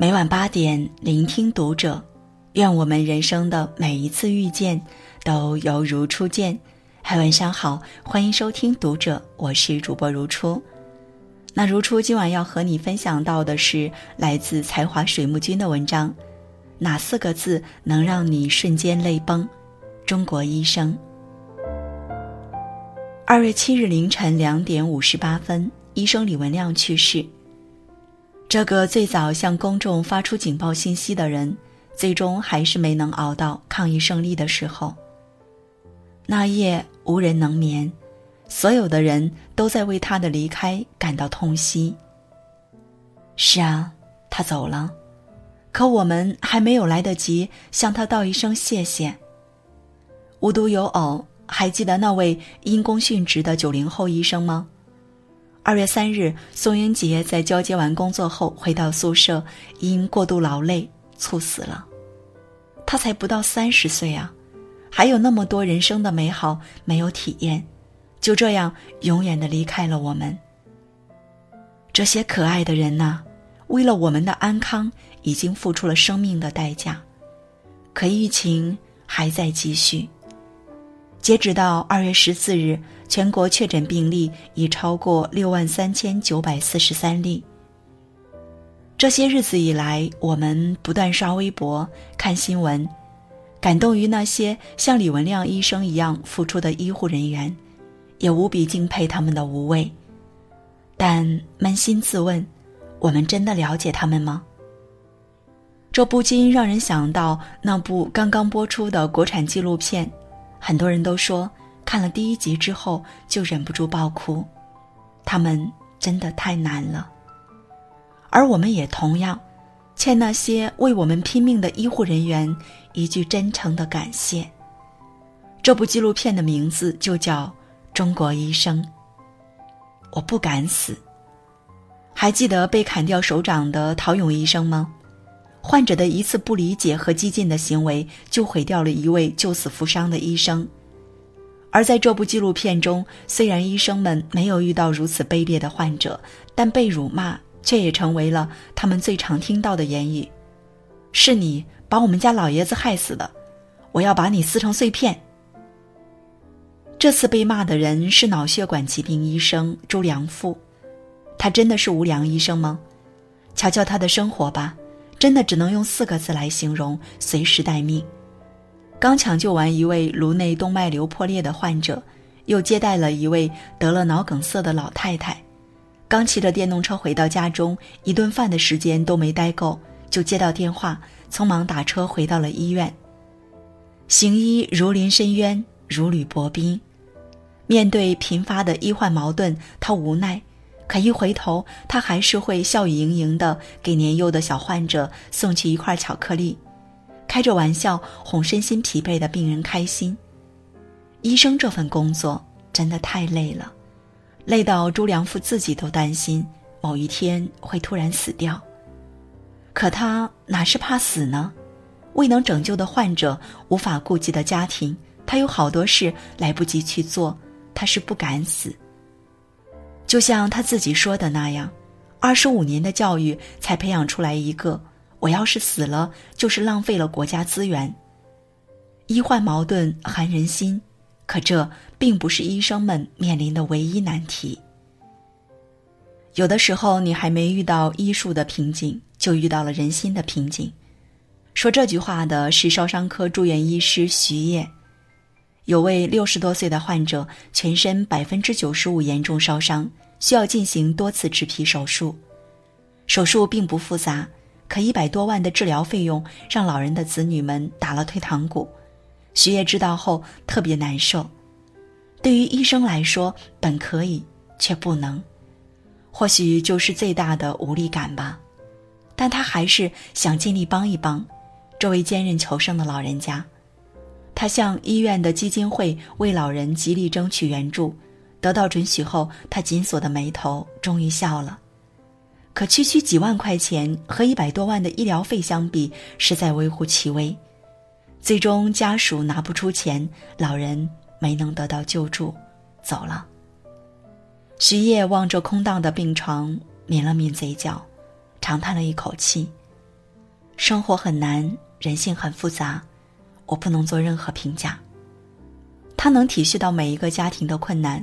每晚八点，聆听读者。愿我们人生的每一次遇见，都犹如初见。嗨，晚上好，欢迎收听读者，我是主播如初。那如初今晚要和你分享到的是来自才华水木君的文章，哪四个字能让你瞬间泪崩？中国医生。二月七日凌晨两点五十八分，医生李文亮去世。这个最早向公众发出警报信息的人。最终还是没能熬到抗疫胜利的时候。那夜无人能眠，所有的人都在为他的离开感到痛惜。是啊，他走了，可我们还没有来得及向他道一声谢谢。无独有偶，还记得那位因公殉职的九零后医生吗？二月三日，宋英杰在交接完工作后回到宿舍，因过度劳累猝死了。他才不到三十岁啊，还有那么多人生的美好没有体验，就这样永远的离开了我们。这些可爱的人呐，为了我们的安康，已经付出了生命的代价。可疫情还在继续。截止到二月十四日，全国确诊病例已超过六万三千九百四十三例。这些日子以来，我们不断刷微博、看新闻，感动于那些像李文亮医生一样付出的医护人员，也无比敬佩他们的无畏。但扪心自问，我们真的了解他们吗？这不禁让人想到那部刚刚播出的国产纪录片，很多人都说看了第一集之后就忍不住爆哭，他们真的太难了。而我们也同样，欠那些为我们拼命的医护人员一句真诚的感谢。这部纪录片的名字就叫《中国医生》。我不敢死。还记得被砍掉手掌的陶勇医生吗？患者的一次不理解和激进的行为，就毁掉了一位救死扶伤的医生。而在这部纪录片中，虽然医生们没有遇到如此卑劣的患者，但被辱骂。却也成为了他们最常听到的言语：“是你把我们家老爷子害死的，我要把你撕成碎片。”这次被骂的人是脑血管疾病医生朱良富，他真的是无良医生吗？瞧瞧他的生活吧，真的只能用四个字来形容：随时待命。刚抢救完一位颅内动脉瘤破裂的患者，又接待了一位得了脑梗塞的老太太。刚骑着电动车回到家中，一顿饭的时间都没待够，就接到电话，匆忙打车回到了医院。行医如临深渊，如履薄冰。面对频发的医患矛盾，他无奈，可一回头，他还是会笑语盈盈的给年幼的小患者送去一块巧克力，开着玩笑哄身心疲惫的病人开心。医生这份工作真的太累了。累到朱良富自己都担心某一天会突然死掉。可他哪是怕死呢？未能拯救的患者，无法顾及的家庭，他有好多事来不及去做，他是不敢死。就像他自己说的那样，二十五年的教育才培养出来一个，我要是死了，就是浪费了国家资源。医患矛盾寒人心。可这并不是医生们面临的唯一难题。有的时候，你还没遇到医术的瓶颈，就遇到了人心的瓶颈。说这句话的是烧伤科住院医师徐烨。有位六十多岁的患者，全身百分之九十五严重烧伤，需要进行多次植皮手术。手术并不复杂，可一百多万的治疗费用让老人的子女们打了退堂鼓。徐烨知道后特别难受，对于医生来说，本可以却不能，或许就是最大的无力感吧。但他还是想尽力帮一帮这位坚韧求生的老人家。他向医院的基金会为老人极力争取援助，得到准许后，他紧锁的眉头终于笑了。可区区几万块钱和一百多万的医疗费相比，实在微乎其微。最终，家属拿不出钱，老人没能得到救助，走了。徐烨望着空荡的病床，抿了抿嘴角，长叹了一口气，生活很难，人性很复杂，我不能做任何评价。他能体恤到每一个家庭的困难，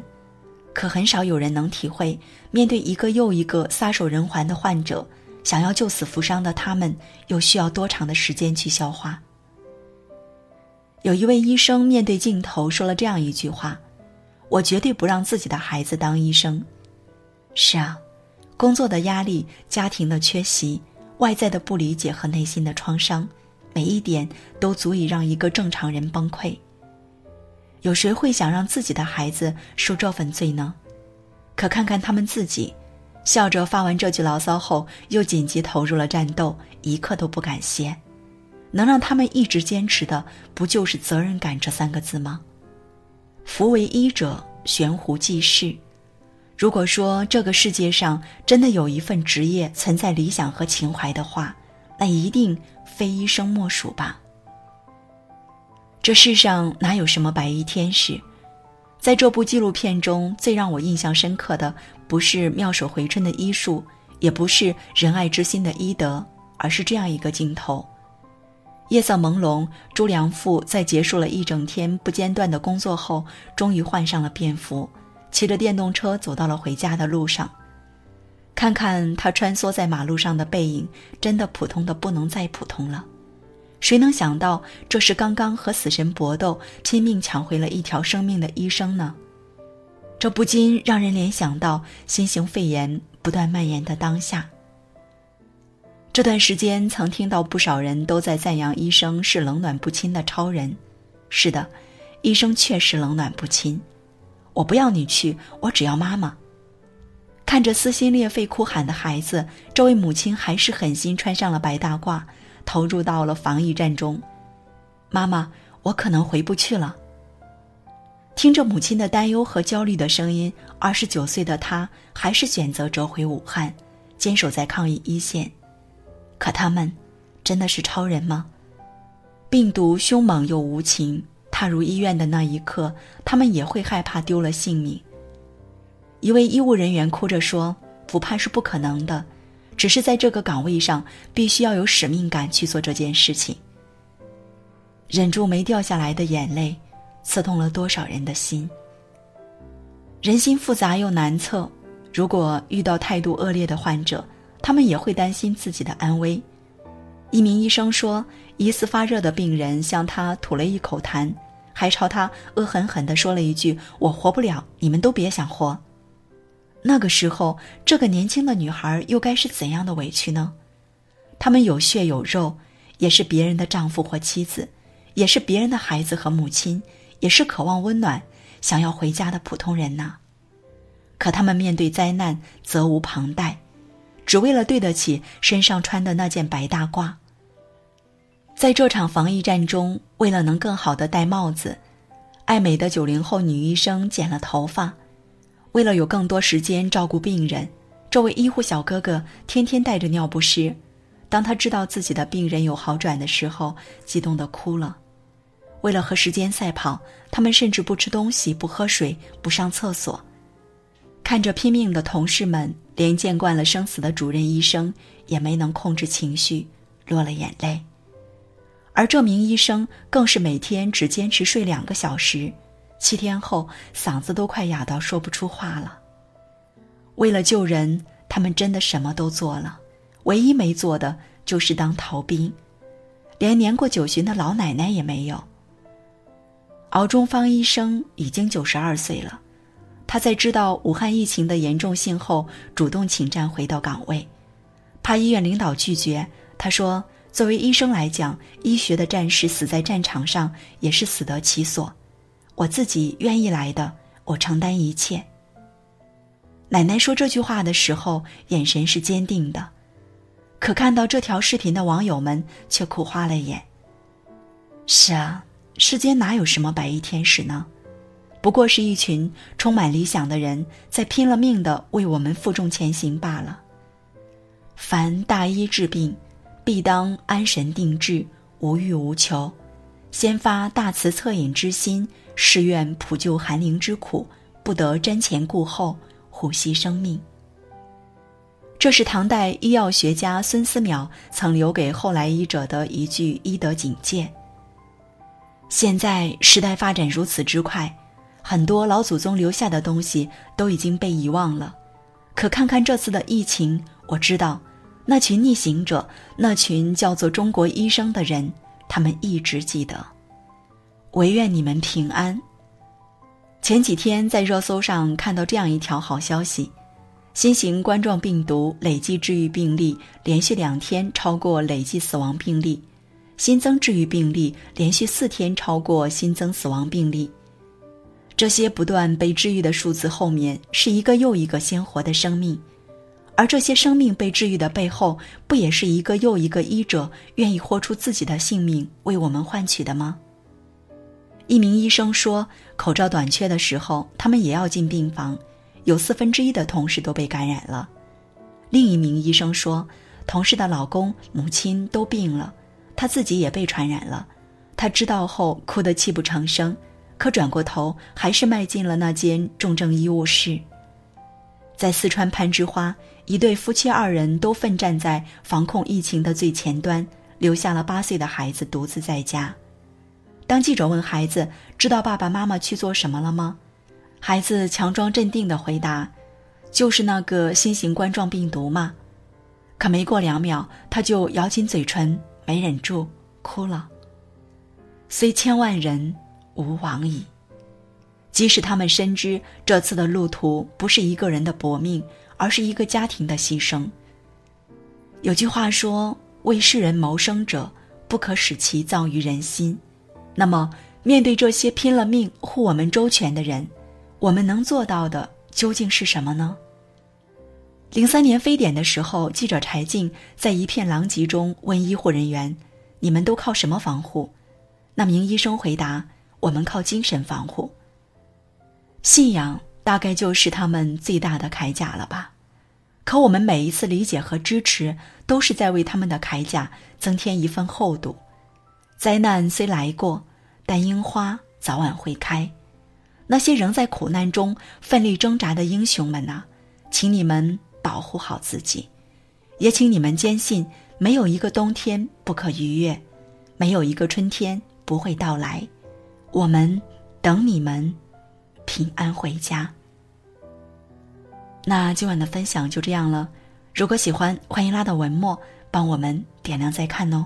可很少有人能体会，面对一个又一个撒手人寰的患者，想要救死扶伤的他们，又需要多长的时间去消化。有一位医生面对镜头说了这样一句话：“我绝对不让自己的孩子当医生。”是啊，工作的压力、家庭的缺席。外在的不理解和内心的创伤，每一点都足以让一个正常人崩溃。有谁会想让自己的孩子受这份罪呢？可看看他们自己，笑着发完这句牢骚后，又紧急投入了战斗，一刻都不敢歇。能让他们一直坚持的，不就是责任感这三个字吗？夫为医者，悬壶济世。如果说这个世界上真的有一份职业存在理想和情怀的话，那一定非医生莫属吧。这世上哪有什么白衣天使？在这部纪录片中最让我印象深刻的，不是妙手回春的医术，也不是仁爱之心的医德，而是这样一个镜头：夜色朦胧，朱良富在结束了一整天不间断的工作后，终于换上了便服。骑着电动车走到了回家的路上，看看他穿梭在马路上的背影，真的普通的不能再普通了。谁能想到这是刚刚和死神搏斗、拼命抢回了一条生命的医生呢？这不禁让人联想到新型肺炎不断蔓延的当下。这段时间曾听到不少人都在赞扬医生是冷暖不亲的超人。是的，医生确实冷暖不亲。我不要你去，我只要妈妈。看着撕心裂肺哭喊的孩子，这位母亲还是狠心穿上了白大褂，投入到了防疫战中。妈妈，我可能回不去了。听着母亲的担忧和焦虑的声音，二十九岁的他还是选择折回武汉，坚守在抗疫一线。可他们，真的是超人吗？病毒凶猛又无情。踏入医院的那一刻，他们也会害怕丢了性命。一位医务人员哭着说：“不怕是不可能的，只是在这个岗位上，必须要有使命感去做这件事情。”忍住没掉下来的眼泪，刺痛了多少人的心。人心复杂又难测，如果遇到态度恶劣的患者，他们也会担心自己的安危。一名医生说，疑似发热的病人向他吐了一口痰。还朝他恶狠狠地说了一句：“我活不了，你们都别想活。”那个时候，这个年轻的女孩又该是怎样的委屈呢？他们有血有肉，也是别人的丈夫或妻子，也是别人的孩子和母亲，也是渴望温暖、想要回家的普通人呐。可他们面对灾难责无旁贷，只为了对得起身上穿的那件白大褂。在这场防疫战中，为了能更好的戴帽子，爱美的九零后女医生剪了头发；为了有更多时间照顾病人，这位医护小哥哥天天带着尿不湿。当他知道自己的病人有好转的时候，激动的哭了。为了和时间赛跑，他们甚至不吃东西、不喝水、不上厕所。看着拼命的同事们，连见惯了生死的主任医生也没能控制情绪，落了眼泪。而这名医生更是每天只坚持睡两个小时，七天后嗓子都快哑到说不出话了。为了救人，他们真的什么都做了，唯一没做的就是当逃兵，连年过九旬的老奶奶也没有。敖中方医生已经九十二岁了，他在知道武汉疫情的严重性后，主动请战回到岗位，怕医院领导拒绝，他说。作为医生来讲，医学的战士死在战场上也是死得其所。我自己愿意来的，我承担一切。奶奶说这句话的时候，眼神是坚定的，可看到这条视频的网友们却哭花了眼。是啊，世间哪有什么白衣天使呢？不过是一群充满理想的人在拼了命的为我们负重前行罢了。凡大医治病。必当安神定志，无欲无求，先发大慈恻隐之心，誓愿普救寒灵之苦，不得瞻前顾后，护惜生命。这是唐代医药学家孙思邈曾留给后来医者的一句医德警戒。现在时代发展如此之快，很多老祖宗留下的东西都已经被遗忘了。可看看这次的疫情，我知道，那群逆行者，那群叫做中国医生的人，他们一直记得。唯愿你们平安。前几天在热搜上看到这样一条好消息。新型冠状病毒累计治愈病例连续两天超过累计死亡病例，新增治愈病例连续四天超过新增死亡病例。这些不断被治愈的数字后面是一个又一个鲜活的生命，而这些生命被治愈的背后，不也是一个又一个医者愿意豁出自己的性命为我们换取的吗？一名医生说，口罩短缺的时候，他们也要进病房。有四分之一的同事都被感染了。另一名医生说，同事的老公、母亲都病了，他自己也被传染了。他知道后哭得泣不成声，可转过头还是迈进了那间重症医务室。在四川攀枝花，一对夫妻二人都奋战在防控疫情的最前端，留下了八岁的孩子独自在家。当记者问孩子：“知道爸爸妈妈去做什么了吗？”孩子强装镇定的回答：“就是那个新型冠状病毒嘛。”可没过两秒，他就咬紧嘴唇，没忍住哭了。虽千万人，吾往矣。即使他们深知这次的路途不是一个人的搏命，而是一个家庭的牺牲。有句话说：“为世人谋生者，不可使其葬于人心。”那么，面对这些拼了命护我们周全的人，我们能做到的究竟是什么呢？零三年非典的时候，记者柴静在一片狼藉中问医护人员：“你们都靠什么防护？”那名医生回答：“我们靠精神防护。”信仰大概就是他们最大的铠甲了吧？可我们每一次理解和支持，都是在为他们的铠甲增添一份厚度。灾难虽来过，但樱花早晚会开。那些仍在苦难中奋力挣扎的英雄们呐，请你们保护好自己，也请你们坚信，没有一个冬天不可逾越，没有一个春天不会到来。我们等你们平安回家。那今晚的分享就这样了，如果喜欢，欢迎拉到文末帮我们点亮再看哦。